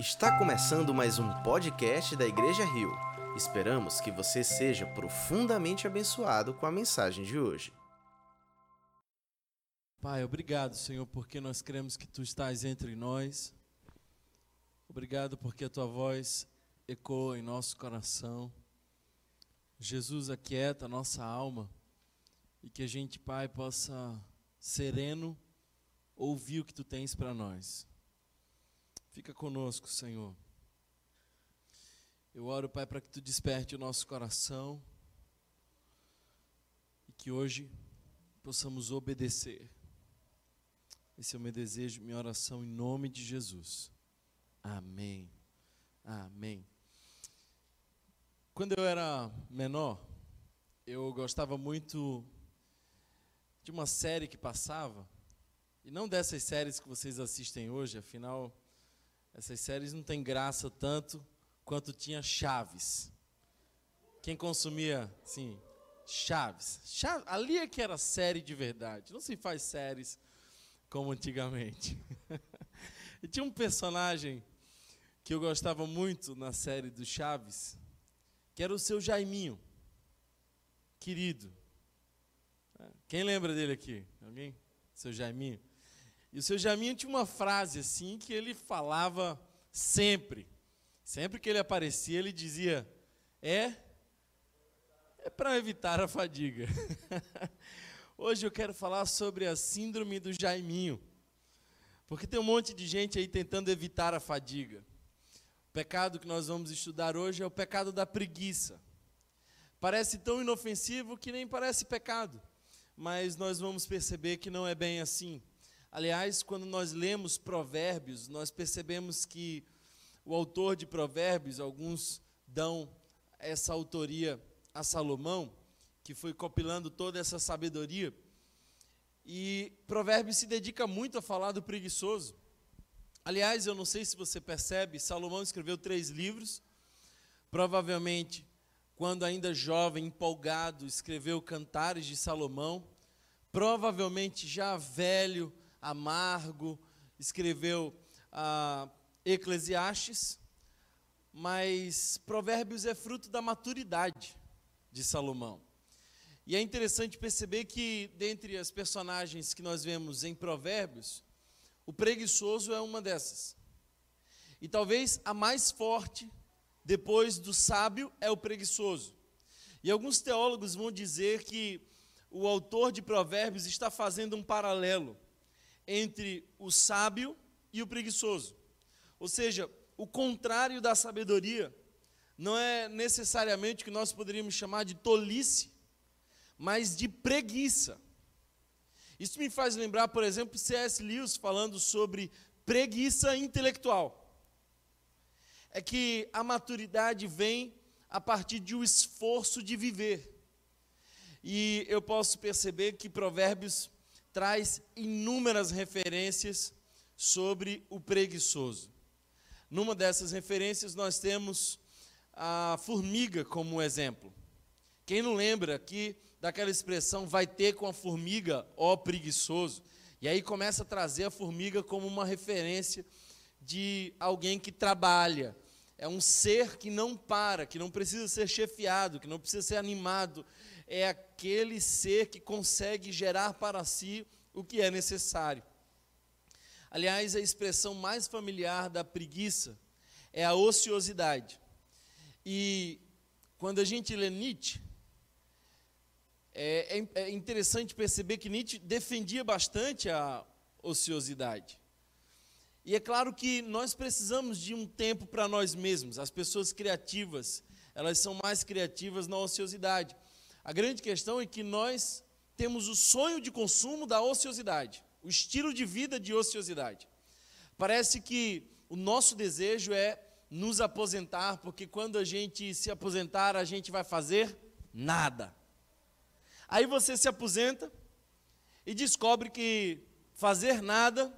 Está começando mais um podcast da Igreja Rio. Esperamos que você seja profundamente abençoado com a mensagem de hoje. Pai, obrigado, Senhor, porque nós cremos que tu estás entre nós. Obrigado porque a tua voz ecoa em nosso coração. Jesus, aquieta a nossa alma e que a gente, Pai, possa sereno ouvir o que tu tens para nós. Fica conosco, Senhor. Eu oro, Pai, para que tu desperte o nosso coração e que hoje possamos obedecer. Esse é o meu desejo, minha oração em nome de Jesus. Amém. Amém. Quando eu era menor, eu gostava muito de uma série que passava, e não dessas séries que vocês assistem hoje, afinal, essas séries não têm graça tanto quanto tinha Chaves. Quem consumia, sim, Chaves. Chaves. Ali é que era série de verdade. Não se faz séries como antigamente. e tinha um personagem que eu gostava muito na série do Chaves, que era o seu Jaiminho, querido. Quem lembra dele aqui? Alguém? Seu Jaiminho? E o seu Jaminho tinha uma frase assim que ele falava sempre. Sempre que ele aparecia, ele dizia: É, é para evitar a fadiga. Hoje eu quero falar sobre a síndrome do Jaiminho. Porque tem um monte de gente aí tentando evitar a fadiga. O pecado que nós vamos estudar hoje é o pecado da preguiça. Parece tão inofensivo que nem parece pecado, mas nós vamos perceber que não é bem assim. Aliás, quando nós lemos Provérbios, nós percebemos que o autor de Provérbios, alguns dão essa autoria a Salomão, que foi compilando toda essa sabedoria. E Provérbios se dedica muito a falar do preguiçoso. Aliás, eu não sei se você percebe, Salomão escreveu três livros. Provavelmente, quando ainda jovem, empolgado, escreveu Cantares de Salomão. Provavelmente, já velho, amargo, escreveu Eclesiastes, mas Provérbios é fruto da maturidade de Salomão. E é interessante perceber que, dentre as personagens que nós vemos em Provérbios, o preguiçoso é uma dessas. E talvez a mais forte, depois do sábio, é o preguiçoso. E alguns teólogos vão dizer que o autor de Provérbios está fazendo um paralelo entre o sábio e o preguiçoso. Ou seja, o contrário da sabedoria não é necessariamente o que nós poderíamos chamar de tolice, mas de preguiça. Isso me faz lembrar, por exemplo, C.S. Lewis falando sobre preguiça intelectual. É que a maturidade vem a partir de um esforço de viver. E eu posso perceber que Provérbios traz inúmeras referências sobre o preguiçoso. Numa dessas referências, nós temos a formiga como exemplo. Quem não lembra aqui daquela expressão vai ter com a formiga, ó preguiçoso? E aí começa a trazer a formiga como uma referência de alguém que trabalha. É um ser que não para, que não precisa ser chefiado, que não precisa ser animado, é aquele ser que consegue gerar para si o que é necessário. Aliás, a expressão mais familiar da preguiça é a ociosidade. E quando a gente lê Nietzsche, é, é, é interessante perceber que Nietzsche defendia bastante a ociosidade. E é claro que nós precisamos de um tempo para nós mesmos. As pessoas criativas, elas são mais criativas na ociosidade. A grande questão é que nós temos o sonho de consumo da ociosidade, o estilo de vida de ociosidade. Parece que o nosso desejo é nos aposentar, porque quando a gente se aposentar, a gente vai fazer nada. Aí você se aposenta e descobre que fazer nada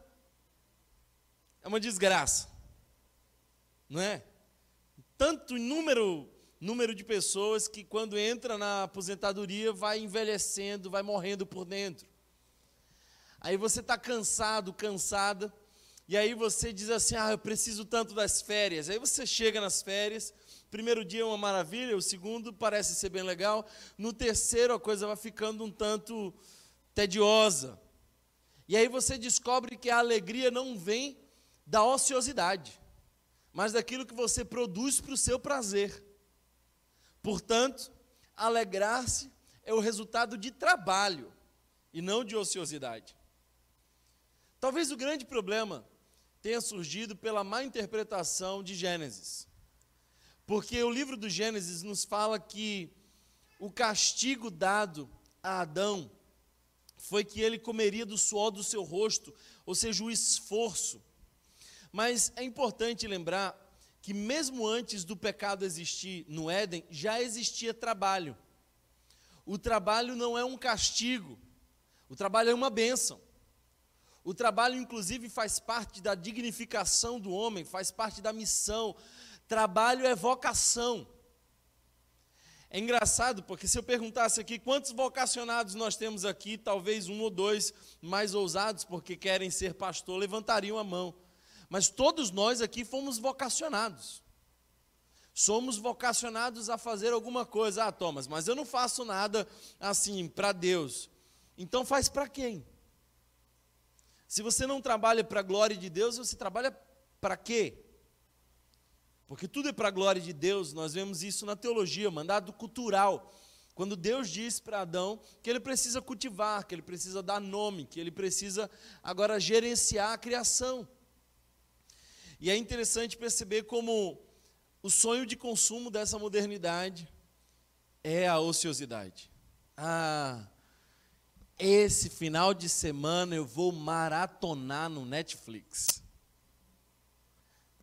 é uma desgraça. Não é? Tanto número número de pessoas que, quando entra na aposentadoria, vai envelhecendo, vai morrendo por dentro. Aí você está cansado, cansada, E aí você diz assim: ah, eu preciso tanto das férias. Aí você chega nas férias, primeiro dia é uma maravilha, o segundo parece ser bem legal, no terceiro a coisa vai ficando um tanto tediosa. E aí você descobre que a alegria não vem da ociosidade, mas daquilo que você produz para o seu prazer. Portanto, alegrar-se é o resultado de trabalho e não de ociosidade. Talvez o grande problema tenha surgido pela má interpretação de Gênesis. Porque o livro do Gênesis nos fala que o castigo dado a Adão foi que ele comeria do suor do seu rosto, ou seja, o esforço. Mas é importante lembrar que, mesmo antes do pecado existir no Éden, já existia trabalho. O trabalho não é um castigo, o trabalho é uma bênção. O trabalho, inclusive, faz parte da dignificação do homem, faz parte da missão. Trabalho é vocação. É engraçado porque se eu perguntasse aqui quantos vocacionados nós temos aqui, talvez um ou dois mais ousados porque querem ser pastor levantariam a mão. Mas todos nós aqui fomos vocacionados. Somos vocacionados a fazer alguma coisa. Ah, Thomas, mas eu não faço nada assim para Deus. Então faz para quem? Se você não trabalha para a glória de Deus, você trabalha para quê? Porque tudo é para a glória de Deus, nós vemos isso na teologia, mandado cultural. Quando Deus diz para Adão que ele precisa cultivar, que ele precisa dar nome, que ele precisa agora gerenciar a criação. E é interessante perceber como o sonho de consumo dessa modernidade é a ociosidade. Ah, esse final de semana eu vou maratonar no Netflix.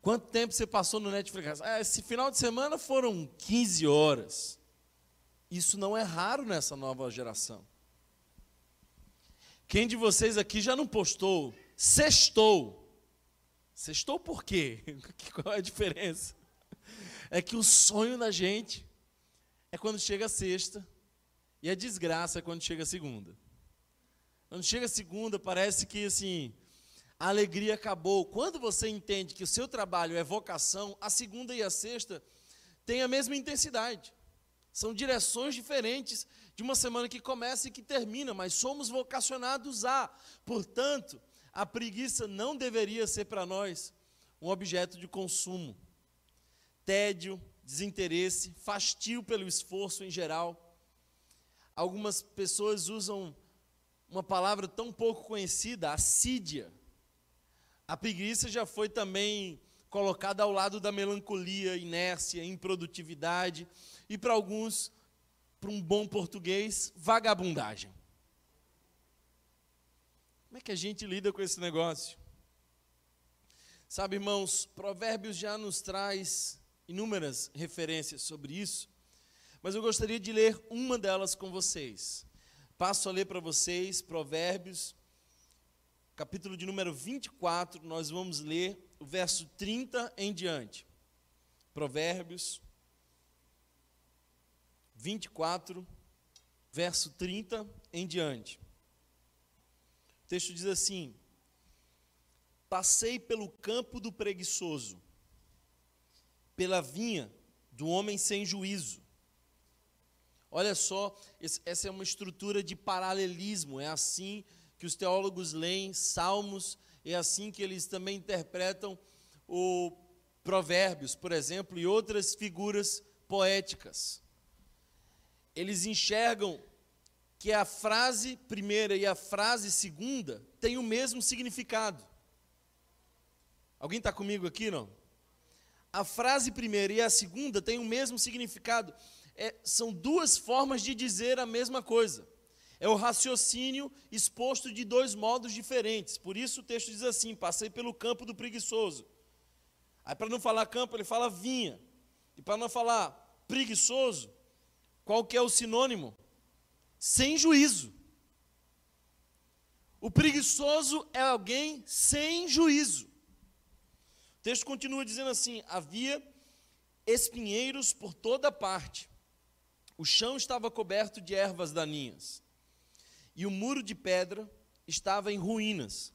Quanto tempo você passou no Netflix? Ah, esse final de semana foram 15 horas. Isso não é raro nessa nova geração. Quem de vocês aqui já não postou? Sextou. Sextou por quê? Qual é a diferença? É que o sonho da gente é quando chega a sexta e a desgraça é quando chega a segunda. Quando chega a segunda, parece que assim, a alegria acabou. Quando você entende que o seu trabalho é vocação, a segunda e a sexta têm a mesma intensidade. São direções diferentes de uma semana que começa e que termina, mas somos vocacionados a. Portanto, a preguiça não deveria ser para nós um objeto de consumo. Tédio, desinteresse, fastio pelo esforço em geral. Algumas pessoas usam uma palavra tão pouco conhecida, assídia. A preguiça já foi também colocada ao lado da melancolia, inércia, improdutividade e para alguns, para um bom português, vagabundagem. Como é que a gente lida com esse negócio? Sabe, irmãos, Provérbios já nos traz inúmeras referências sobre isso, mas eu gostaria de ler uma delas com vocês. Passo a ler para vocês Provérbios, capítulo de número 24, nós vamos ler o verso 30 em diante. Provérbios 24, verso 30 em diante. O texto diz assim: Passei pelo campo do preguiçoso, pela vinha do homem sem juízo Olha só, essa é uma estrutura de paralelismo, é assim que os teólogos leem Salmos, é assim que eles também interpretam o Provérbios, por exemplo, e outras figuras poéticas. Eles enxergam que a frase primeira e a frase segunda têm o mesmo significado. Alguém está comigo aqui, não? A frase primeira e a segunda têm o mesmo significado é, são duas formas de dizer a mesma coisa. É o raciocínio exposto de dois modos diferentes. Por isso o texto diz assim: passei pelo campo do preguiçoso. Aí, para não falar campo, ele fala vinha. E para não falar preguiçoso, qual que é o sinônimo? Sem juízo. O preguiçoso é alguém sem juízo. O texto continua dizendo assim: havia espinheiros por toda parte, o chão estava coberto de ervas daninhas, e o muro de pedra estava em ruínas.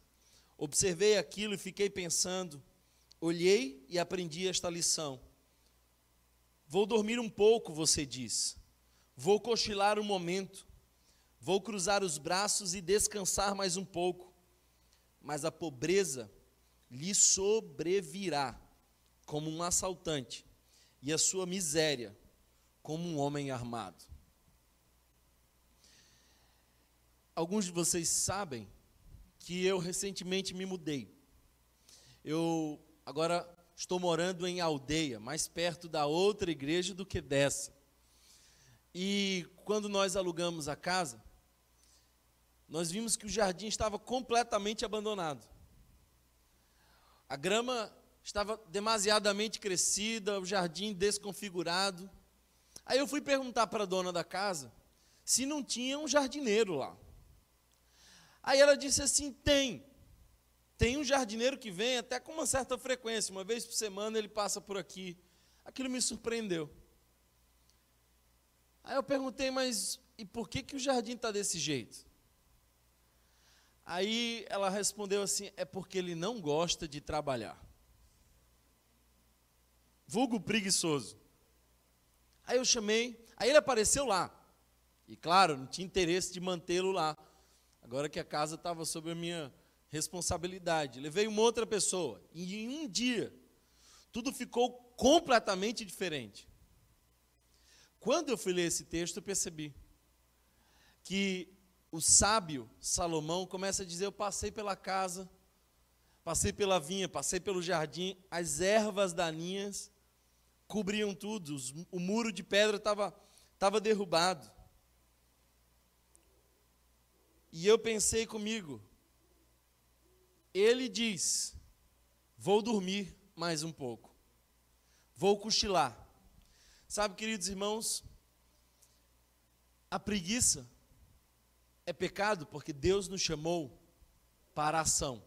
Observei aquilo e fiquei pensando. Olhei e aprendi esta lição. Vou dormir um pouco, você diz. Vou cochilar um momento. Vou cruzar os braços e descansar mais um pouco. Mas a pobreza lhe sobrevirá como um assaltante, e a sua miséria como um homem armado. Alguns de vocês sabem que eu recentemente me mudei. Eu agora estou morando em aldeia, mais perto da outra igreja do que dessa. E quando nós alugamos a casa, nós vimos que o jardim estava completamente abandonado. A grama estava demasiadamente crescida, o jardim desconfigurado. Aí eu fui perguntar para a dona da casa se não tinha um jardineiro lá. Aí ela disse assim: tem. Tem um jardineiro que vem até com uma certa frequência, uma vez por semana ele passa por aqui. Aquilo me surpreendeu. Aí eu perguntei, mas e por que, que o jardim está desse jeito? Aí ela respondeu assim: é porque ele não gosta de trabalhar. Vulgo preguiçoso. Aí eu chamei, aí ele apareceu lá. E claro, não tinha interesse de mantê-lo lá. Agora que a casa estava sob a minha responsabilidade. Levei uma outra pessoa. E em um dia, tudo ficou completamente diferente. Quando eu fui ler esse texto, eu percebi que o sábio Salomão começa a dizer: Eu passei pela casa, passei pela vinha, passei pelo jardim, as ervas daninhas cobriam tudo, o muro de pedra estava tava derrubado. E eu pensei comigo, ele diz: Vou dormir mais um pouco, vou cochilar. Sabe, queridos irmãos, a preguiça é pecado porque Deus nos chamou para a ação.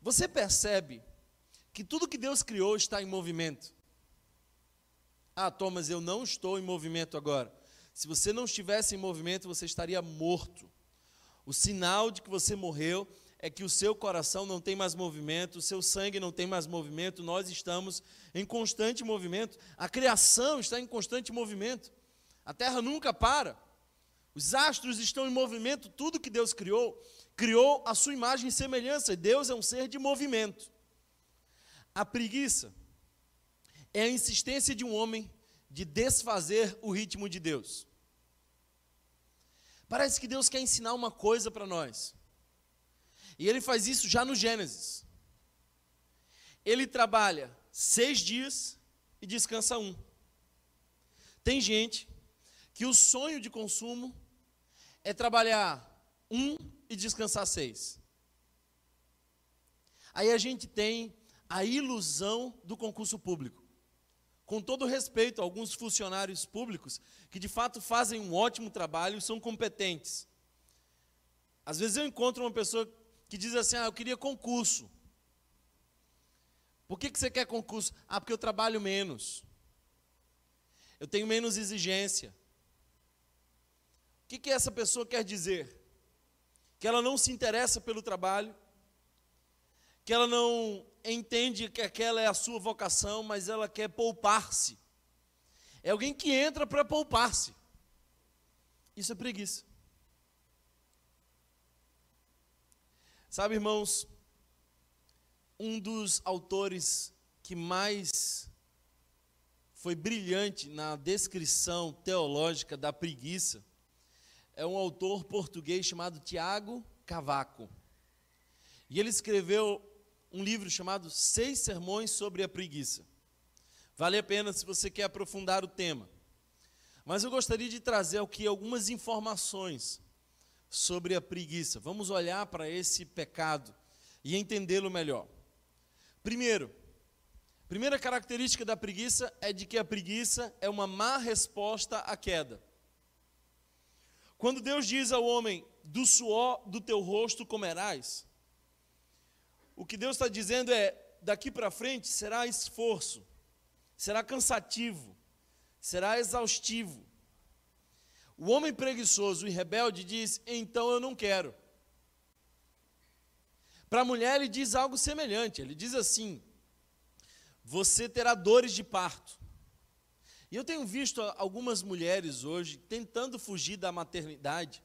Você percebe que tudo que Deus criou está em movimento. Ah, Thomas, eu não estou em movimento agora. Se você não estivesse em movimento, você estaria morto. O sinal de que você morreu é que o seu coração não tem mais movimento, o seu sangue não tem mais movimento, nós estamos em constante movimento, a criação está em constante movimento, a terra nunca para, os astros estão em movimento, tudo que Deus criou, criou a sua imagem e semelhança, Deus é um ser de movimento. A preguiça é a insistência de um homem de desfazer o ritmo de Deus. Parece que Deus quer ensinar uma coisa para nós. E ele faz isso já no Gênesis. Ele trabalha seis dias e descansa um. Tem gente que o sonho de consumo é trabalhar um e descansar seis. Aí a gente tem a ilusão do concurso público com todo respeito a alguns funcionários públicos que de fato fazem um ótimo trabalho e são competentes. Às vezes eu encontro uma pessoa que diz assim: Ah, eu queria concurso. Por que, que você quer concurso? Ah, porque eu trabalho menos. Eu tenho menos exigência. Que, que essa pessoa quer dizer? Que ela não se interessa pelo trabalho, que ela não entende que aquela é a sua vocação, mas ela quer poupar-se. É alguém que entra para poupar-se. Isso é preguiça. Sabe, irmãos, um dos autores que mais foi brilhante na descrição teológica da preguiça é um autor português chamado Tiago Cavaco. E ele escreveu um livro chamado Seis Sermões sobre a Preguiça. Vale a pena se você quer aprofundar o tema. Mas eu gostaria de trazer aqui algumas informações sobre a preguiça. Vamos olhar para esse pecado e entendê-lo melhor. Primeiro, primeira característica da preguiça é de que a preguiça é uma má resposta à queda. Quando Deus diz ao homem: "Do suor do teu rosto comerás", o que Deus está dizendo é: daqui para frente será esforço, será cansativo, será exaustivo. O homem preguiçoso e rebelde diz: então eu não quero. Para a mulher, ele diz algo semelhante. Ele diz assim: Você terá dores de parto. E eu tenho visto algumas mulheres hoje tentando fugir da maternidade,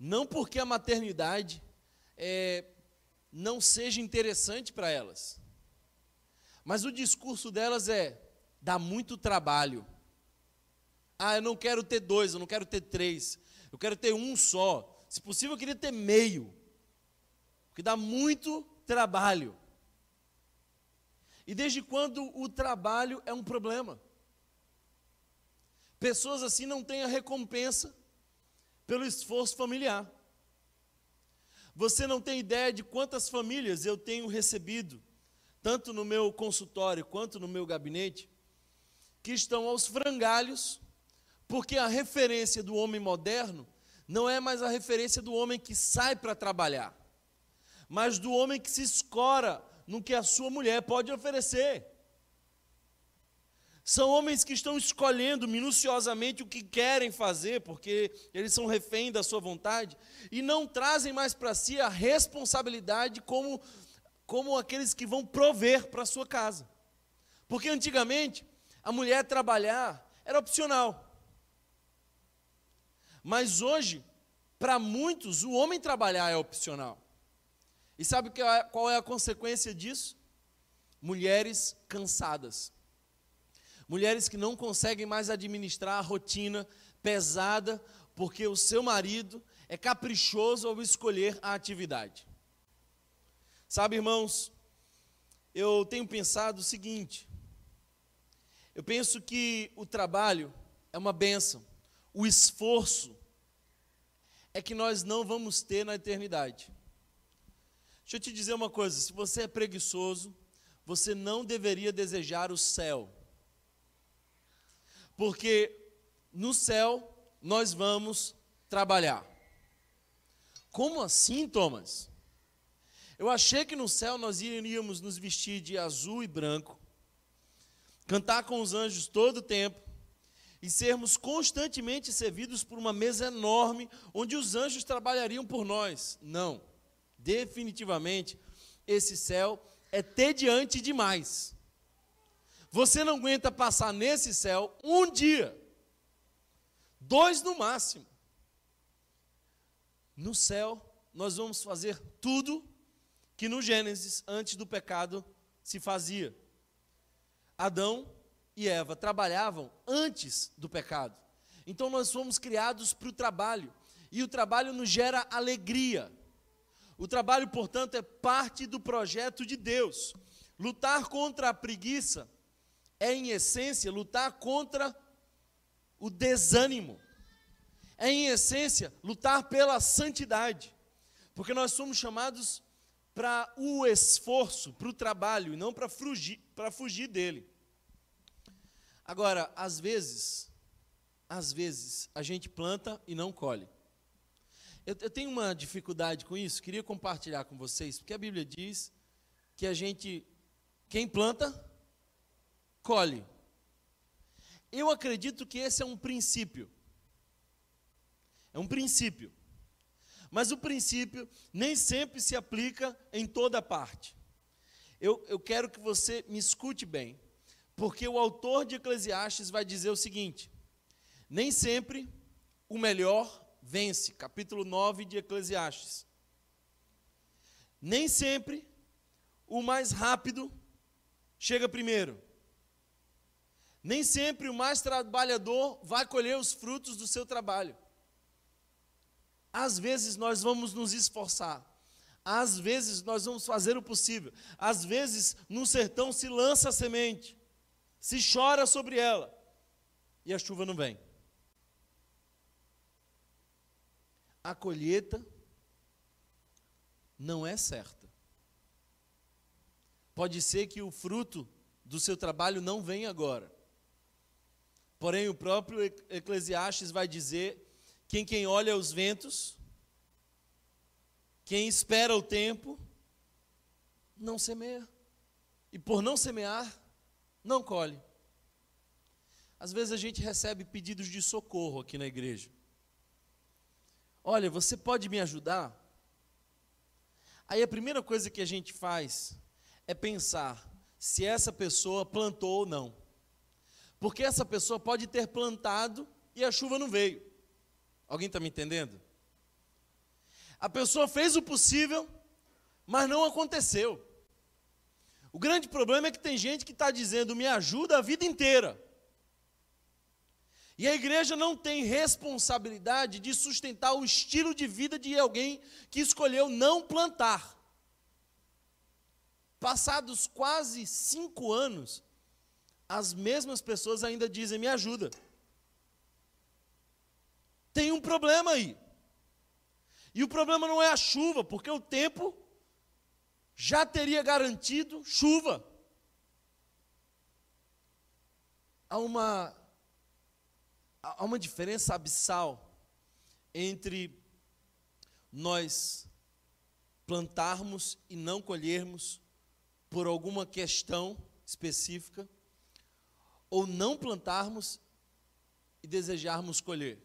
não porque a maternidade é, não seja interessante para elas, mas o discurso delas é: dá muito trabalho. Ah, eu não quero ter dois, eu não quero ter três, eu quero ter um só. Se possível, eu queria ter meio, porque dá muito trabalho. E desde quando o trabalho é um problema? Pessoas assim não têm a recompensa pelo esforço familiar. Você não tem ideia de quantas famílias eu tenho recebido, tanto no meu consultório quanto no meu gabinete, que estão aos frangalhos, porque a referência do homem moderno não é mais a referência do homem que sai para trabalhar, mas do homem que se escora no que a sua mulher pode oferecer. São homens que estão escolhendo minuciosamente o que querem fazer, porque eles são refém da sua vontade, e não trazem mais para si a responsabilidade como, como aqueles que vão prover para a sua casa. Porque antigamente, a mulher trabalhar era opcional. Mas hoje, para muitos, o homem trabalhar é opcional. E sabe é, qual é a consequência disso? Mulheres cansadas mulheres que não conseguem mais administrar a rotina pesada porque o seu marido é caprichoso ao escolher a atividade. Sabe, irmãos, eu tenho pensado o seguinte: eu penso que o trabalho é uma benção, o esforço é que nós não vamos ter na eternidade. Deixa eu te dizer uma coisa: se você é preguiçoso, você não deveria desejar o céu porque no céu nós vamos trabalhar. Como assim, Thomas? Eu achei que no céu nós iríamos nos vestir de azul e branco, cantar com os anjos todo o tempo e sermos constantemente servidos por uma mesa enorme onde os anjos trabalhariam por nós. Não, definitivamente, esse céu é tediante demais. Você não aguenta passar nesse céu um dia, dois no máximo. No céu, nós vamos fazer tudo que no Gênesis, antes do pecado, se fazia. Adão e Eva trabalhavam antes do pecado. Então nós fomos criados para o trabalho. E o trabalho nos gera alegria. O trabalho, portanto, é parte do projeto de Deus. Lutar contra a preguiça é, em essência, lutar contra o desânimo. É, em essência, lutar pela santidade. Porque nós somos chamados para o esforço, para o trabalho, e não para fugir, fugir dele. Agora, às vezes, às vezes, a gente planta e não colhe. Eu, eu tenho uma dificuldade com isso, queria compartilhar com vocês, porque a Bíblia diz que a gente, quem planta, colhe. Eu acredito que esse é um princípio. É um princípio. Mas o princípio nem sempre se aplica em toda parte. Eu, eu quero que você me escute bem, porque o autor de Eclesiastes vai dizer o seguinte: nem sempre o melhor vence. Capítulo 9 de Eclesiastes. Nem sempre o mais rápido chega primeiro. Nem sempre o mais trabalhador vai colher os frutos do seu trabalho. Às vezes nós vamos nos esforçar, às vezes nós vamos fazer o possível, às vezes no sertão se lança a semente, se chora sobre ela e a chuva não vem. A colheita não é certa. Pode ser que o fruto do seu trabalho não venha agora. Porém, o próprio Eclesiastes vai dizer: quem quem olha os ventos, quem espera o tempo, não semeia. E por não semear, não colhe. Às vezes a gente recebe pedidos de socorro aqui na igreja. Olha, você pode me ajudar? Aí a primeira coisa que a gente faz é pensar se essa pessoa plantou ou não. Porque essa pessoa pode ter plantado e a chuva não veio. Alguém está me entendendo? A pessoa fez o possível, mas não aconteceu. O grande problema é que tem gente que está dizendo, me ajuda a vida inteira. E a igreja não tem responsabilidade de sustentar o estilo de vida de alguém que escolheu não plantar. Passados quase cinco anos, as mesmas pessoas ainda dizem: me ajuda. Tem um problema aí. E o problema não é a chuva, porque o tempo já teria garantido chuva. Há uma, há uma diferença abissal entre nós plantarmos e não colhermos por alguma questão específica, ou não plantarmos e desejarmos colher.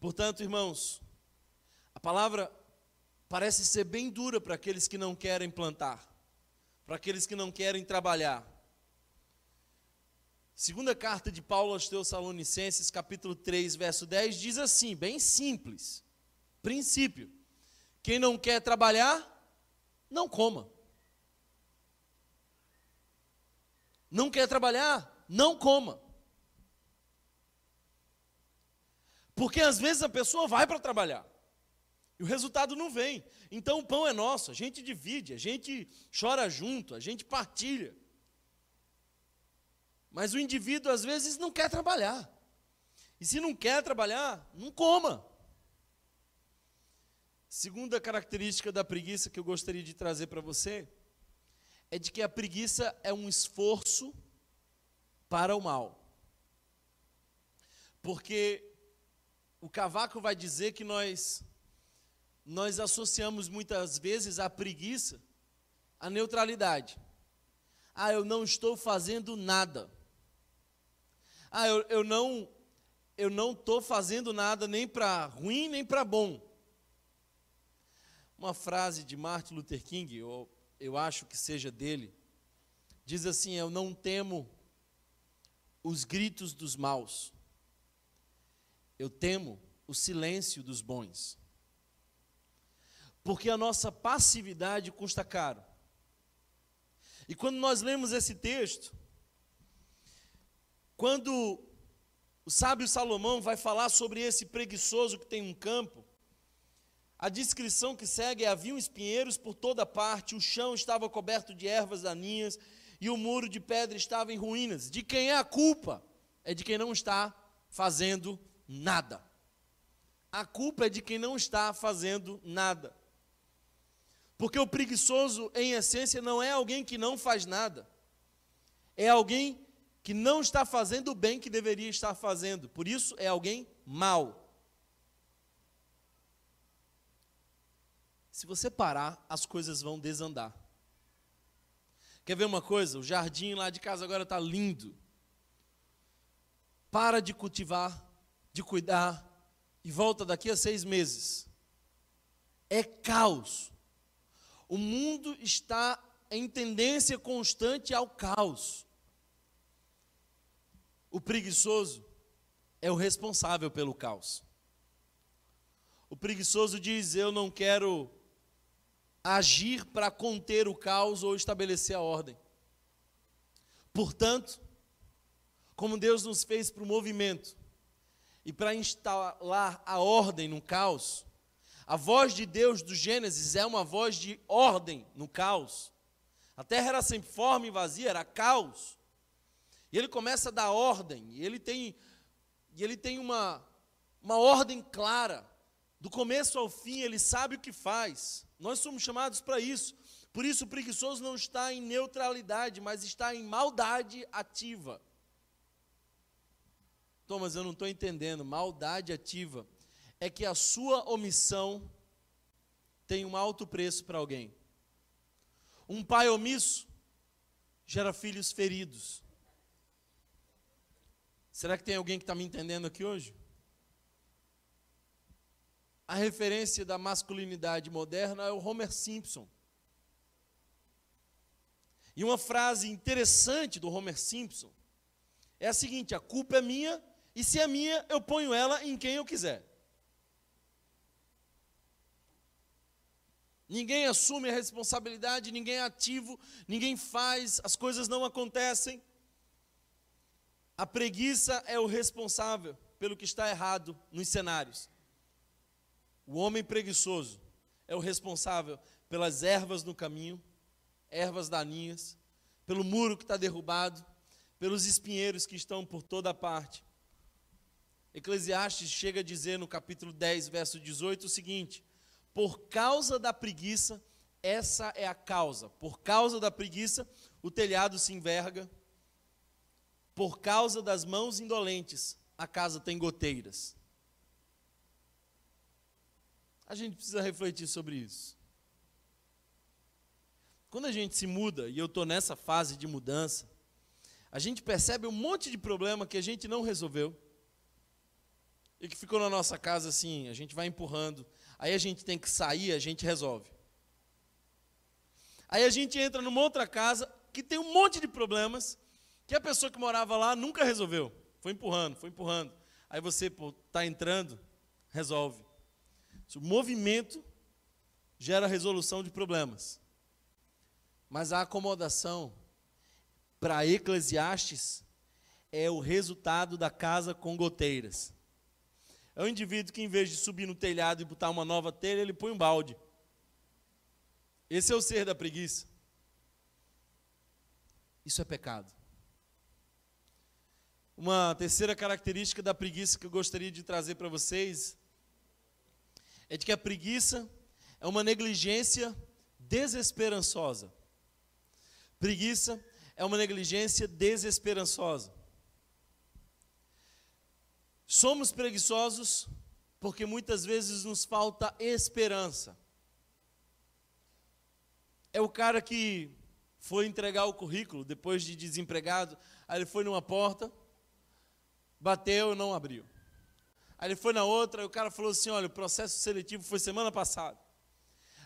Portanto, irmãos, a palavra parece ser bem dura para aqueles que não querem plantar, para aqueles que não querem trabalhar. Segunda carta de Paulo aos Tessalonicenses, capítulo 3, verso 10, diz assim, bem simples. Princípio: quem não quer trabalhar, não coma. Não quer trabalhar, não coma. Porque às vezes a pessoa vai para trabalhar. E o resultado não vem. Então o pão é nosso, a gente divide, a gente chora junto, a gente partilha. Mas o indivíduo às vezes não quer trabalhar. E se não quer trabalhar, não coma. Segunda característica da preguiça que eu gostaria de trazer para você é de que a preguiça é um esforço para o mal. Porque o cavaco vai dizer que nós nós associamos muitas vezes a preguiça à neutralidade. Ah, eu não estou fazendo nada. Ah, eu, eu não eu não estou fazendo nada nem para ruim nem para bom. Uma frase de Martin Luther King, eu, eu acho que seja dele, diz assim: Eu não temo os gritos dos maus, eu temo o silêncio dos bons porque a nossa passividade custa caro. E quando nós lemos esse texto, quando o sábio Salomão vai falar sobre esse preguiçoso que tem um campo, a descrição que segue é: haviam espinheiros por toda parte, o chão estava coberto de ervas daninhas e o muro de pedra estava em ruínas. De quem é a culpa? É de quem não está fazendo nada. A culpa é de quem não está fazendo nada. Porque o preguiçoso, em essência, não é alguém que não faz nada, é alguém que não está fazendo o bem que deveria estar fazendo, por isso é alguém mau. Se você parar, as coisas vão desandar. Quer ver uma coisa? O jardim lá de casa agora está lindo. Para de cultivar, de cuidar, e volta daqui a seis meses. É caos. O mundo está em tendência constante ao caos. O preguiçoso é o responsável pelo caos. O preguiçoso diz: Eu não quero agir para conter o caos ou estabelecer a ordem. Portanto, como Deus nos fez para o movimento e para instalar a ordem no caos, a voz de Deus do Gênesis é uma voz de ordem no caos. A terra era sem forma e vazia, era caos. E ele começa a dar ordem, e ele tem, e ele tem uma, uma ordem clara. Do começo ao fim, ele sabe o que faz. Nós somos chamados para isso. Por isso, o preguiçoso não está em neutralidade, mas está em maldade ativa. Thomas, eu não estou entendendo. Maldade ativa é que a sua omissão tem um alto preço para alguém. Um pai omisso gera filhos feridos. Será que tem alguém que está me entendendo aqui hoje? A referência da masculinidade moderna é o Homer Simpson. E uma frase interessante do Homer Simpson é a seguinte: a culpa é minha, e se é minha, eu ponho ela em quem eu quiser. Ninguém assume a responsabilidade, ninguém é ativo, ninguém faz, as coisas não acontecem. A preguiça é o responsável pelo que está errado nos cenários. O homem preguiçoso é o responsável pelas ervas no caminho, ervas daninhas, pelo muro que está derrubado, pelos espinheiros que estão por toda parte. Eclesiastes chega a dizer no capítulo 10, verso 18, o seguinte: Por causa da preguiça, essa é a causa. Por causa da preguiça, o telhado se enverga. Por causa das mãos indolentes, a casa tem goteiras. A gente precisa refletir sobre isso. Quando a gente se muda, e eu estou nessa fase de mudança, a gente percebe um monte de problema que a gente não resolveu e que ficou na nossa casa assim, a gente vai empurrando, aí a gente tem que sair, a gente resolve. Aí a gente entra numa outra casa que tem um monte de problemas que a pessoa que morava lá nunca resolveu. Foi empurrando, foi empurrando. Aí você está entrando, resolve. O movimento gera resolução de problemas. Mas a acomodação, para Eclesiastes, é o resultado da casa com goteiras. É o indivíduo que, em vez de subir no telhado e botar uma nova telha, ele põe um balde. Esse é o ser da preguiça. Isso é pecado. Uma terceira característica da preguiça que eu gostaria de trazer para vocês é de que a preguiça é uma negligência desesperançosa. Preguiça é uma negligência desesperançosa. Somos preguiçosos porque muitas vezes nos falta esperança. É o cara que foi entregar o currículo depois de desempregado, aí ele foi numa porta, bateu, não abriu. Aí ele foi na outra, e o cara falou assim: olha, o processo seletivo foi semana passada.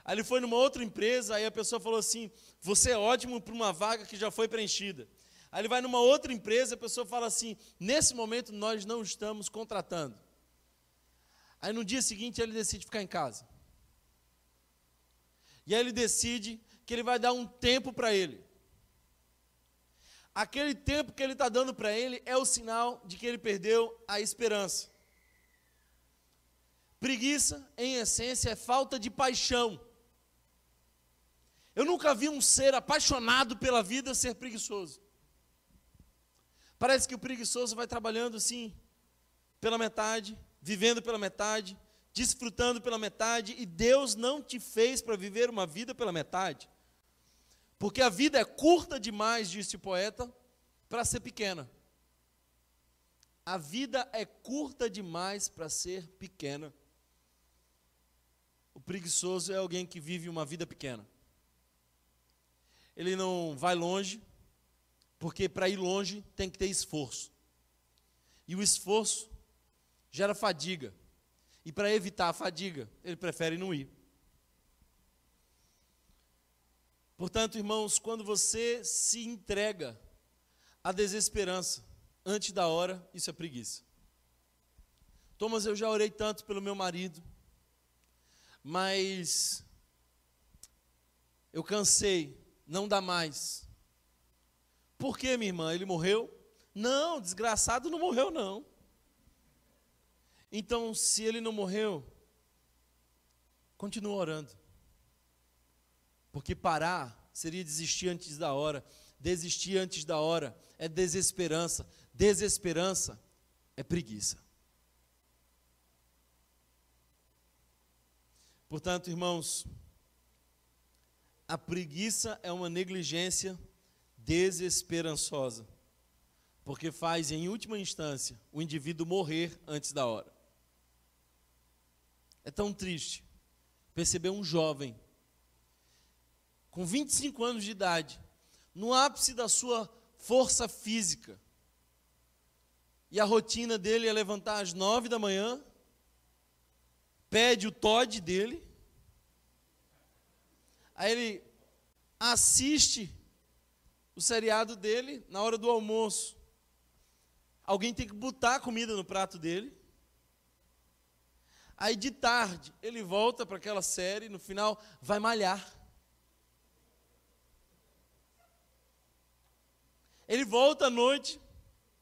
Aí ele foi numa outra empresa, aí a pessoa falou assim: você é ótimo para uma vaga que já foi preenchida. Aí ele vai numa outra empresa, a pessoa fala assim: nesse momento nós não estamos contratando. Aí no dia seguinte ele decide ficar em casa. E aí ele decide que ele vai dar um tempo para ele. Aquele tempo que ele está dando para ele é o sinal de que ele perdeu a esperança. Preguiça, em essência, é falta de paixão. Eu nunca vi um ser apaixonado pela vida ser preguiçoso. Parece que o preguiçoso vai trabalhando assim, pela metade, vivendo pela metade, desfrutando pela metade, e Deus não te fez para viver uma vida pela metade. Porque a vida é curta demais, disse o poeta, para ser pequena. A vida é curta demais para ser pequena. O preguiçoso é alguém que vive uma vida pequena ele não vai longe, porque para ir longe tem que ter esforço. E o esforço gera fadiga. E para evitar a fadiga, ele prefere não ir. Portanto, irmãos, quando você se entrega à desesperança antes da hora, isso é preguiça. Thomas, eu já orei tanto pelo meu marido, mas eu cansei não dá mais. Por que, minha irmã? Ele morreu? Não, desgraçado não morreu, não. Então, se ele não morreu, continua orando. Porque parar seria desistir antes da hora. Desistir antes da hora é desesperança. Desesperança é preguiça. Portanto, irmãos, a preguiça é uma negligência desesperançosa, porque faz, em última instância, o indivíduo morrer antes da hora. É tão triste perceber um jovem com 25 anos de idade, no ápice da sua força física, e a rotina dele é levantar às nove da manhã, pede o Todd dele, aí ele assiste o seriado dele na hora do almoço. Alguém tem que botar comida no prato dele. Aí de tarde ele volta para aquela série, no final vai malhar. Ele volta à noite,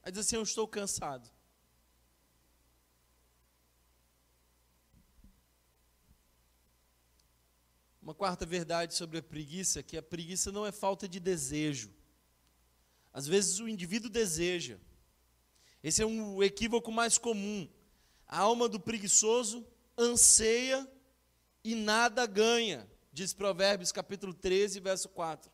aí diz assim: Eu estou cansado. Uma quarta verdade sobre a preguiça, que a preguiça não é falta de desejo. Às vezes o indivíduo deseja. Esse é um equívoco mais comum. A alma do preguiçoso anseia e nada ganha, diz Provérbios capítulo 13, verso 4.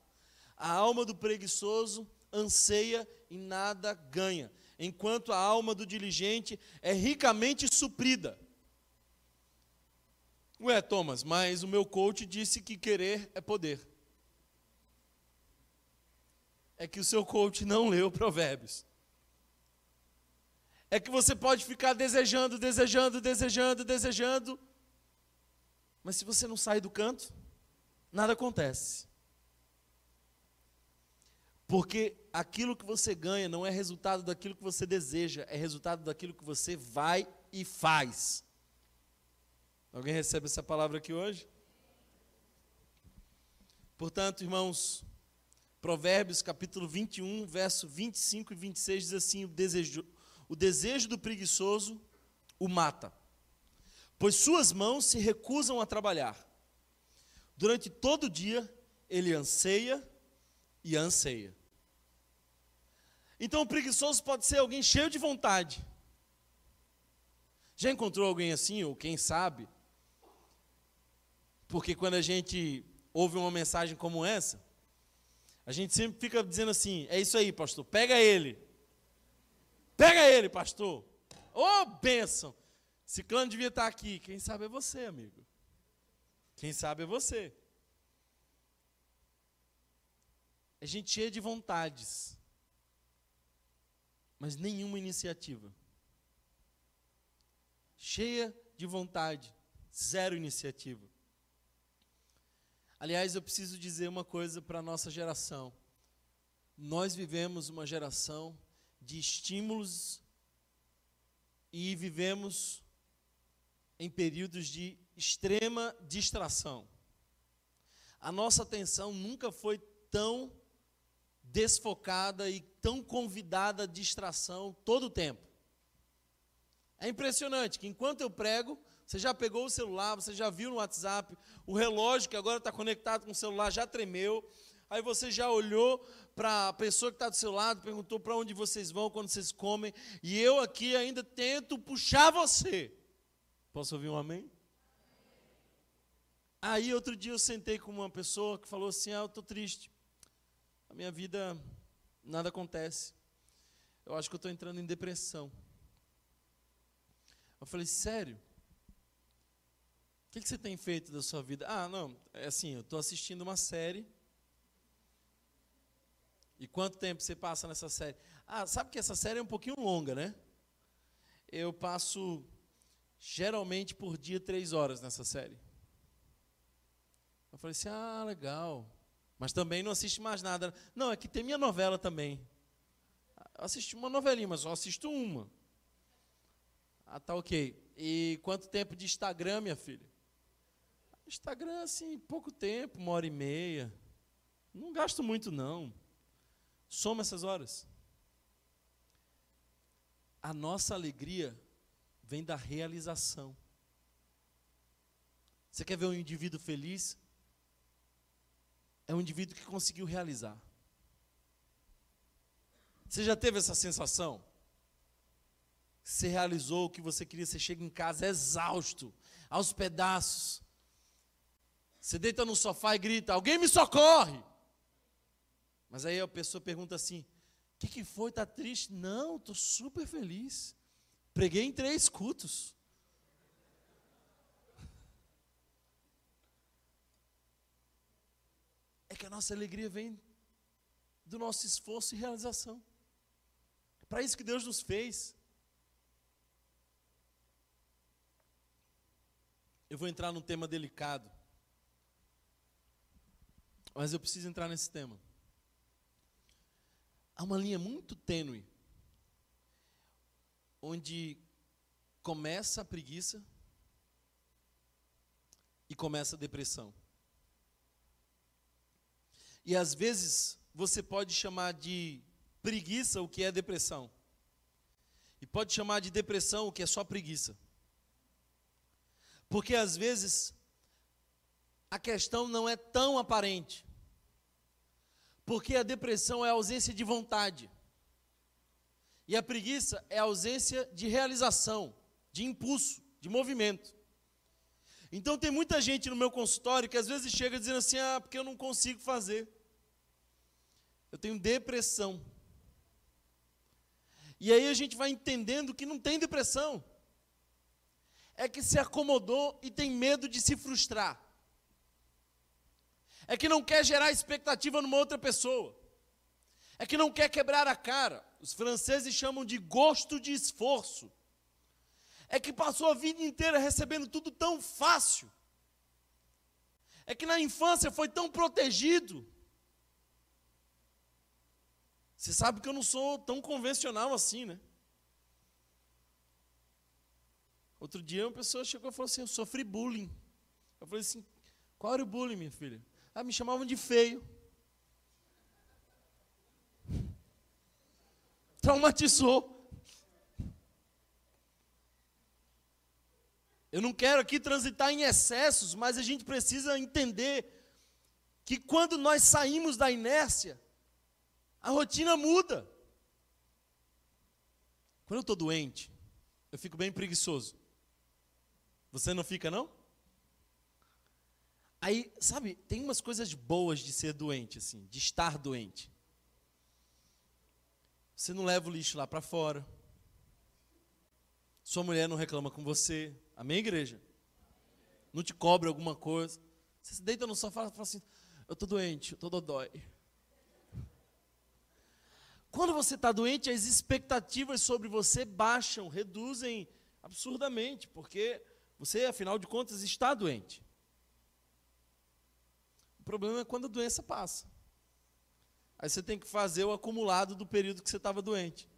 A alma do preguiçoso anseia e nada ganha, enquanto a alma do diligente é ricamente suprida. Ué, Thomas, mas o meu coach disse que querer é poder. É que o seu coach não leu Provérbios. É que você pode ficar desejando, desejando, desejando, desejando, mas se você não sai do canto, nada acontece. Porque aquilo que você ganha não é resultado daquilo que você deseja, é resultado daquilo que você vai e faz. Alguém recebe essa palavra aqui hoje? Portanto, irmãos, Provérbios capítulo 21, verso 25 e 26 diz assim: o desejo, o desejo do preguiçoso o mata, pois suas mãos se recusam a trabalhar. Durante todo o dia ele anseia e anseia. Então o preguiçoso pode ser alguém cheio de vontade. Já encontrou alguém assim, ou quem sabe, porque quando a gente ouve uma mensagem como essa, a gente sempre fica dizendo assim: é isso aí, pastor, pega ele. Pega ele, pastor. Ô, oh, bênção. Ciclano devia estar aqui. Quem sabe é você, amigo. Quem sabe é você. É gente cheia de vontades, mas nenhuma iniciativa. Cheia de vontade, zero iniciativa. Aliás, eu preciso dizer uma coisa para a nossa geração. Nós vivemos uma geração de estímulos e vivemos em períodos de extrema distração. A nossa atenção nunca foi tão desfocada e tão convidada à distração todo o tempo. É impressionante que enquanto eu prego, você já pegou o celular, você já viu no WhatsApp, o relógio que agora está conectado com o celular já tremeu. Aí você já olhou para a pessoa que está do seu lado, perguntou para onde vocês vão quando vocês comem, e eu aqui ainda tento puxar você. Posso ouvir um amém? Aí outro dia eu sentei com uma pessoa que falou assim: Ah, eu estou triste. A minha vida, nada acontece. Eu acho que eu estou entrando em depressão. Eu falei: Sério? O que, que você tem feito da sua vida? Ah, não, é assim, eu estou assistindo uma série. E quanto tempo você passa nessa série? Ah, sabe que essa série é um pouquinho longa, né? Eu passo geralmente por dia três horas nessa série. Eu falei assim, ah, legal. Mas também não assiste mais nada. Não, é que tem minha novela também. Eu assisti uma novelinha, mas só assisto uma. Ah, tá ok. E quanto tempo de Instagram, minha filha? Instagram, assim, pouco tempo, uma hora e meia. Não gasto muito, não. Soma essas horas. A nossa alegria vem da realização. Você quer ver um indivíduo feliz? É um indivíduo que conseguiu realizar. Você já teve essa sensação? Você realizou o que você queria, você chega em casa exausto, aos pedaços. Você deita no sofá e grita: Alguém me socorre! Mas aí a pessoa pergunta assim: O que, que foi? Está triste? Não, estou super feliz. Preguei em três cultos. É que a nossa alegria vem do nosso esforço e realização. É para isso que Deus nos fez. eu vou entrar num tema delicado. Mas eu preciso entrar nesse tema. Há uma linha muito tênue onde começa a preguiça e começa a depressão. E às vezes você pode chamar de preguiça o que é depressão. E pode chamar de depressão o que é só preguiça. Porque às vezes a questão não é tão aparente. Porque a depressão é a ausência de vontade. E a preguiça é a ausência de realização, de impulso, de movimento. Então tem muita gente no meu consultório que às vezes chega dizendo assim: "Ah, porque eu não consigo fazer. Eu tenho depressão". E aí a gente vai entendendo que não tem depressão. É que se acomodou e tem medo de se frustrar. É que não quer gerar expectativa numa outra pessoa. É que não quer quebrar a cara. Os franceses chamam de gosto de esforço. É que passou a vida inteira recebendo tudo tão fácil. É que na infância foi tão protegido. Você sabe que eu não sou tão convencional assim, né? Outro dia uma pessoa chegou e falou assim: Eu sofri bullying. Eu falei assim: Qual era o bullying, minha filha? Ah, me chamavam de feio. Traumatizou. Eu não quero aqui transitar em excessos, mas a gente precisa entender que quando nós saímos da inércia, a rotina muda. Quando eu estou doente, eu fico bem preguiçoso. Você não fica, não? Aí, sabe, tem umas coisas boas de ser doente, assim, de estar doente. Você não leva o lixo lá para fora. Sua mulher não reclama com você. Amém, igreja? Não te cobra alguma coisa. Você se deita no sofá e fala assim: Eu estou doente, eu estou dodói. Quando você está doente, as expectativas sobre você baixam, reduzem absurdamente, porque você, afinal de contas, está doente. Problema é quando a doença passa. Aí você tem que fazer o acumulado do período que você estava doente.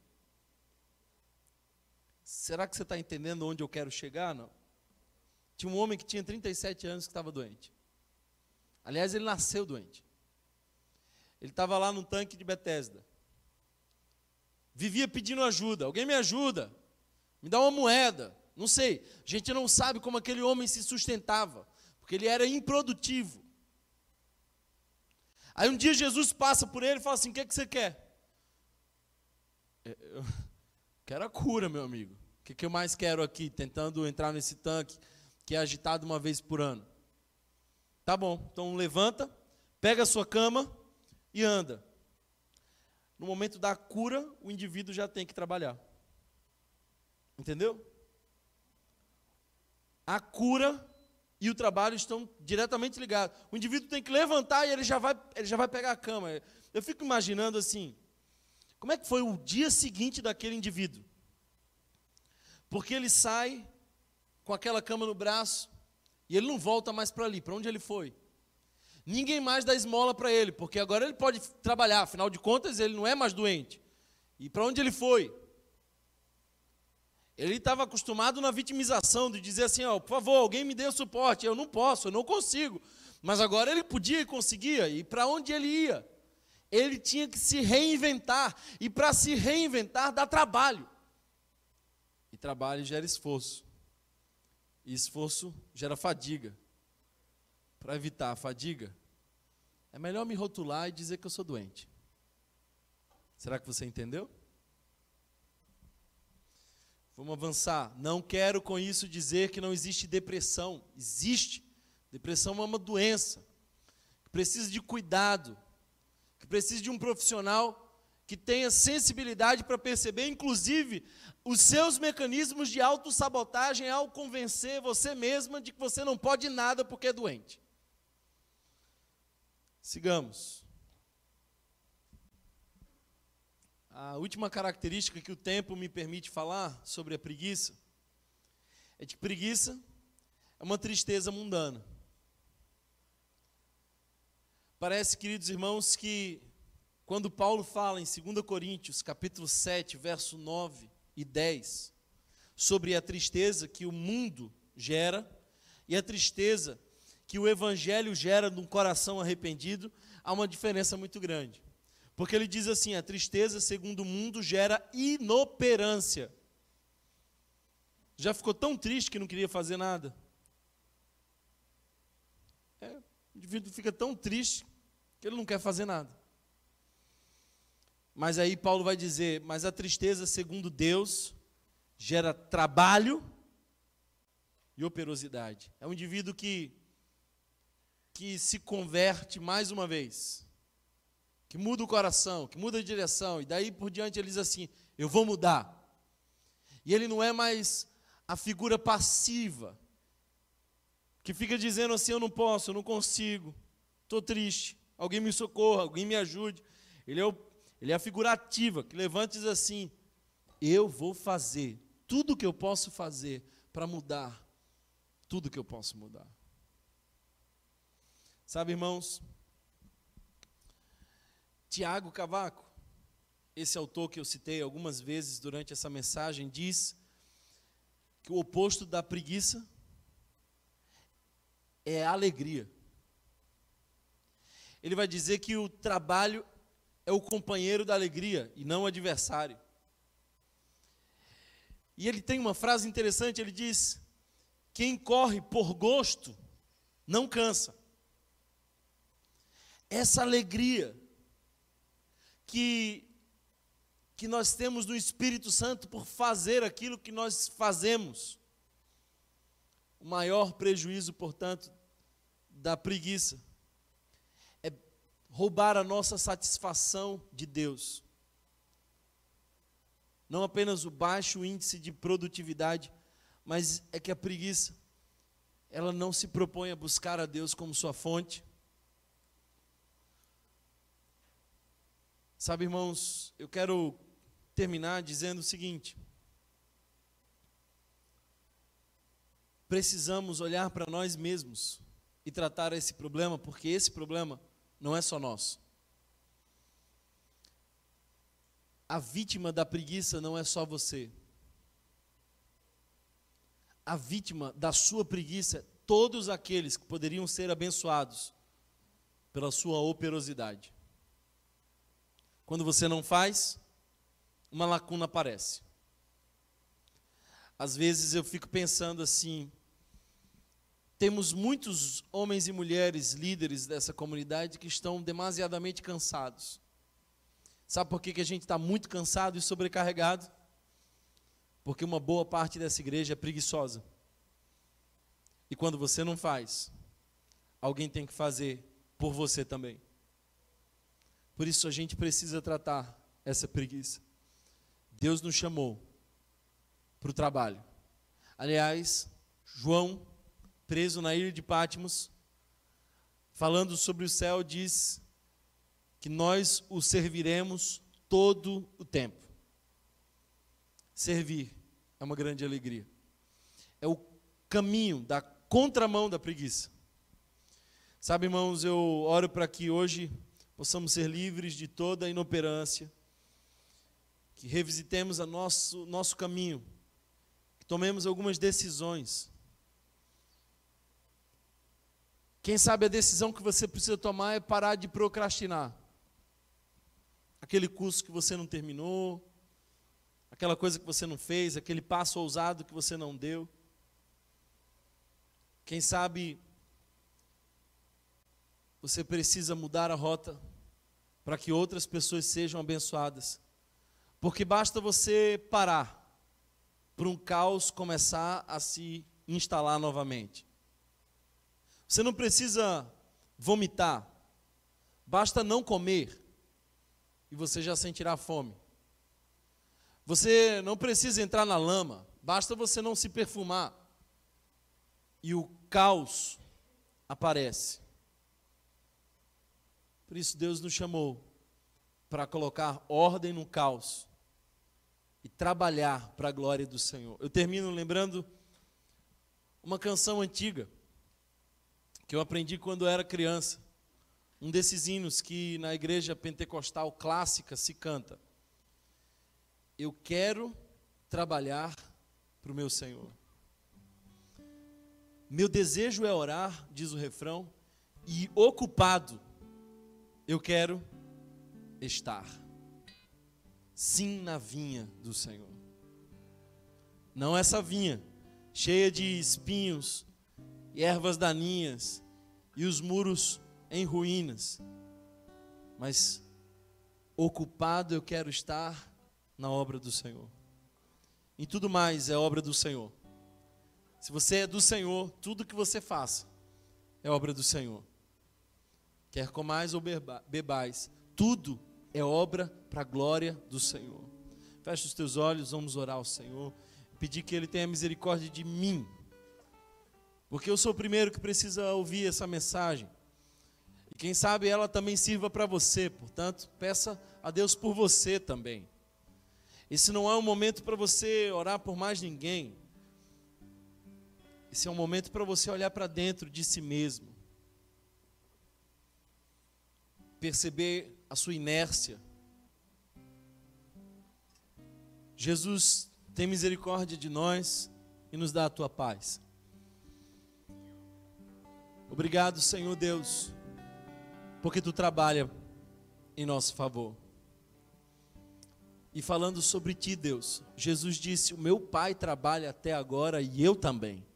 Será que você está entendendo onde eu quero chegar? Não. Tinha um homem que tinha 37 anos que estava doente. Aliás, ele nasceu doente. Ele estava lá no tanque de Betesda. Vivia pedindo ajuda. Alguém me ajuda? Me dá uma moeda. Não sei. A gente não sabe como aquele homem se sustentava, porque ele era improdutivo. Aí um dia Jesus passa por ele e fala assim: O que, é que você quer? É, eu quero a cura, meu amigo. O que, que eu mais quero aqui, tentando entrar nesse tanque que é agitado uma vez por ano? Tá bom, então levanta, pega a sua cama e anda. No momento da cura, o indivíduo já tem que trabalhar. Entendeu? A cura e o trabalho estão diretamente ligados. O indivíduo tem que levantar e ele já vai, ele já vai pegar a cama. Eu fico imaginando assim, como é que foi o dia seguinte daquele indivíduo? Porque ele sai com aquela cama no braço e ele não volta mais para ali, para onde ele foi? Ninguém mais dá esmola para ele, porque agora ele pode trabalhar, afinal de contas ele não é mais doente. E para onde ele foi? Ele estava acostumado na vitimização, de dizer assim: ó, por favor, alguém me dê o suporte. Eu não posso, eu não consigo. Mas agora ele podia e conseguia. E para onde ele ia? Ele tinha que se reinventar. E para se reinventar, dá trabalho. E trabalho gera esforço. E esforço gera fadiga. Para evitar a fadiga, é melhor me rotular e dizer que eu sou doente. Será que você entendeu? Vamos avançar. Não quero com isso dizer que não existe depressão. Existe. Depressão é uma doença que precisa de cuidado, que precisa de um profissional que tenha sensibilidade para perceber, inclusive, os seus mecanismos de autossabotagem ao convencer você mesma de que você não pode nada porque é doente. Sigamos. A última característica que o tempo me permite falar sobre a preguiça é de preguiça é uma tristeza mundana. Parece, queridos irmãos, que quando Paulo fala em 2 Coríntios, capítulo 7, verso 9 e 10, sobre a tristeza que o mundo gera e a tristeza que o evangelho gera num coração arrependido, há uma diferença muito grande. Porque ele diz assim: a tristeza, segundo o mundo, gera inoperância. Já ficou tão triste que não queria fazer nada? É, o indivíduo fica tão triste que ele não quer fazer nada. Mas aí Paulo vai dizer: mas a tristeza, segundo Deus, gera trabalho e operosidade. É um indivíduo que, que se converte mais uma vez, que muda o coração, que muda a direção, e daí por diante ele diz assim: eu vou mudar. E ele não é mais a figura passiva, que fica dizendo assim: eu não posso, eu não consigo, estou triste alguém me socorra, alguém me ajude. Ele é, o, ele é a figura ativa, que levanta e diz assim: Eu vou fazer tudo o que eu posso fazer para mudar tudo que eu posso mudar. Sabe, irmãos, Tiago Cavaco, esse autor que eu citei algumas vezes durante essa mensagem, diz que o oposto da preguiça é a alegria ele vai dizer que o trabalho é o companheiro da alegria e não o adversário. E ele tem uma frase interessante, ele diz: Quem corre por gosto não cansa. Essa alegria que que nós temos no Espírito Santo por fazer aquilo que nós fazemos. O maior prejuízo, portanto, da preguiça roubar a nossa satisfação de Deus. Não apenas o baixo índice de produtividade, mas é que a preguiça, ela não se propõe a buscar a Deus como sua fonte. Sabe, irmãos, eu quero terminar dizendo o seguinte: precisamos olhar para nós mesmos e tratar esse problema, porque esse problema não é só nosso. A vítima da preguiça não é só você. A vítima da sua preguiça todos aqueles que poderiam ser abençoados pela sua operosidade. Quando você não faz, uma lacuna aparece. Às vezes eu fico pensando assim, temos muitos homens e mulheres líderes dessa comunidade que estão demasiadamente cansados. Sabe por que, que a gente está muito cansado e sobrecarregado? Porque uma boa parte dessa igreja é preguiçosa. E quando você não faz, alguém tem que fazer por você também. Por isso a gente precisa tratar essa preguiça. Deus nos chamou para o trabalho. Aliás, João preso na ilha de Patmos, falando sobre o céu, diz que nós o serviremos todo o tempo. Servir é uma grande alegria. É o caminho da contramão da preguiça. Sabe, irmãos, eu oro para que hoje possamos ser livres de toda inoperância, que revisitemos o nosso, nosso caminho, que tomemos algumas decisões Quem sabe a decisão que você precisa tomar é parar de procrastinar. Aquele curso que você não terminou, aquela coisa que você não fez, aquele passo ousado que você não deu. Quem sabe você precisa mudar a rota para que outras pessoas sejam abençoadas. Porque basta você parar para um caos começar a se instalar novamente. Você não precisa vomitar, basta não comer e você já sentirá fome. Você não precisa entrar na lama, basta você não se perfumar e o caos aparece. Por isso Deus nos chamou para colocar ordem no caos e trabalhar para a glória do Senhor. Eu termino lembrando uma canção antiga que eu aprendi quando era criança. Um desses hinos que na igreja pentecostal clássica se canta. Eu quero trabalhar para o meu Senhor. Meu desejo é orar, diz o refrão, e ocupado eu quero estar. Sim, na vinha do Senhor. Não essa vinha cheia de espinhos e ervas daninhas e os muros em ruínas, mas ocupado eu quero estar na obra do Senhor. Em tudo mais é obra do Senhor. Se você é do Senhor, tudo que você faça é obra do Senhor. Quer comais ou bebais, tudo é obra para a glória do Senhor. Feche os teus olhos, vamos orar ao Senhor, pedir que Ele tenha misericórdia de mim, porque eu sou o primeiro que precisa ouvir essa mensagem. E quem sabe ela também sirva para você, portanto, peça a Deus por você também. Esse não é um momento para você orar por mais ninguém. Esse é um momento para você olhar para dentro de si mesmo. Perceber a sua inércia. Jesus, tem misericórdia de nós e nos dá a tua paz. Obrigado, Senhor Deus, porque tu trabalha em nosso favor. E falando sobre ti, Deus, Jesus disse: O meu Pai trabalha até agora e eu também.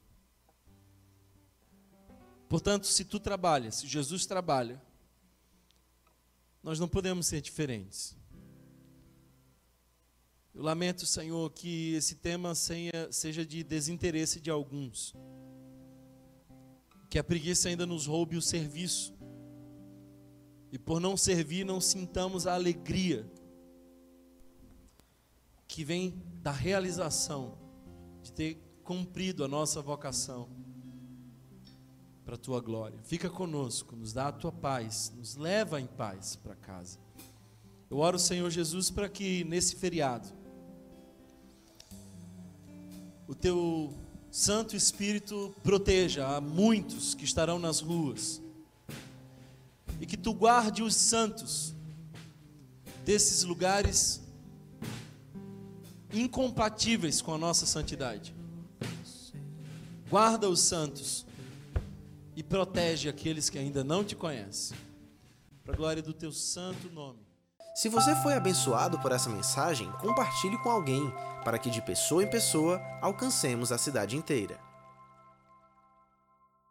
Portanto, se tu trabalhas, se Jesus trabalha, nós não podemos ser diferentes. Eu lamento, Senhor, que esse tema seja de desinteresse de alguns que a preguiça ainda nos roube o serviço. E por não servir, não sintamos a alegria que vem da realização de ter cumprido a nossa vocação para a tua glória. Fica conosco, nos dá a tua paz, nos leva em paz para casa. Eu oro, Senhor Jesus, para que nesse feriado o teu Santo Espírito proteja a muitos que estarão nas ruas. E que tu guarde os santos desses lugares incompatíveis com a nossa santidade. Guarda os santos e protege aqueles que ainda não te conhecem. Para a glória do teu santo nome. Se você foi abençoado por essa mensagem, compartilhe com alguém, para que de pessoa em pessoa alcancemos a cidade inteira.